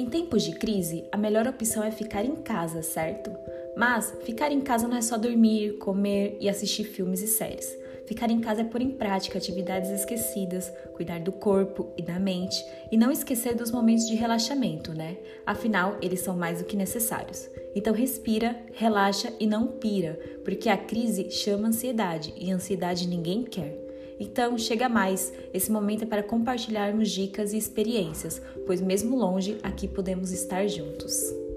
Em tempos de crise, a melhor opção é ficar em casa, certo? Mas ficar em casa não é só dormir, comer e assistir filmes e séries. Ficar em casa é pôr em prática atividades esquecidas, cuidar do corpo e da mente e não esquecer dos momentos de relaxamento, né? Afinal, eles são mais do que necessários. Então respira, relaxa e não pira, porque a crise chama ansiedade e ansiedade ninguém quer. Então, chega mais. Esse momento é para compartilharmos dicas e experiências, pois mesmo longe, aqui podemos estar juntos.